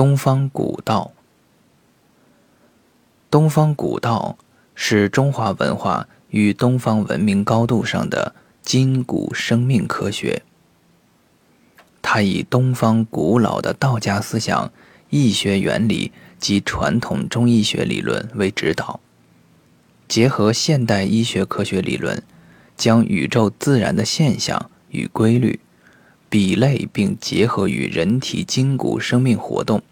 东方古道。东方古道是中华文化与东方文明高度上的筋骨生命科学。它以东方古老的道家思想、易学原理及传统中医学理论为指导，结合现代医学科学理论，将宇宙自然的现象与规律比类并结合于人体筋骨生命活动，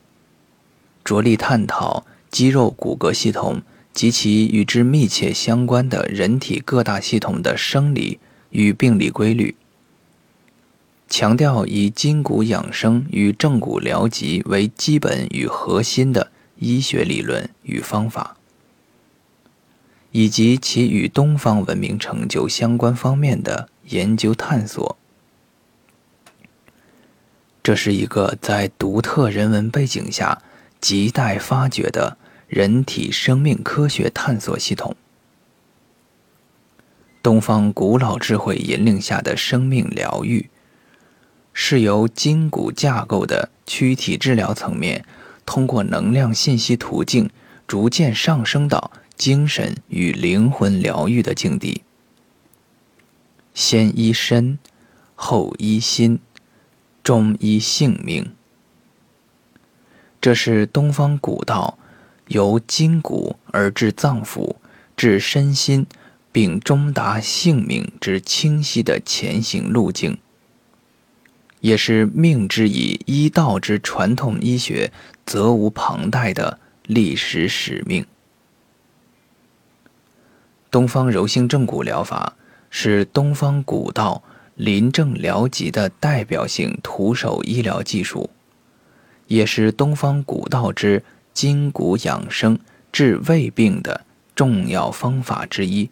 着力探讨肌肉骨骼系统及其与之密切相关的人体各大系统的生理与病理规律。强调以筋骨养生与正骨疗疾为基本与核心的医学理论与方法，以及其与东方文明成就相关方面的研究探索。这是一个在独特人文背景下亟待发掘的人体生命科学探索系统。东方古老智慧引领下的生命疗愈。是由筋骨架构的躯体治疗层面，通过能量信息途径，逐渐上升到精神与灵魂疗愈的境地。先医身，后医心，中医性命。这是东方古道由筋骨而至脏腑，至身心，并终达性命之清晰的前行路径。也是命之以医道之传统医学责无旁贷的历史使命。东方柔性正骨疗法是东方古道临症疗疾的代表性徒手医疗技术，也是东方古道之筋骨养生治胃病的重要方法之一。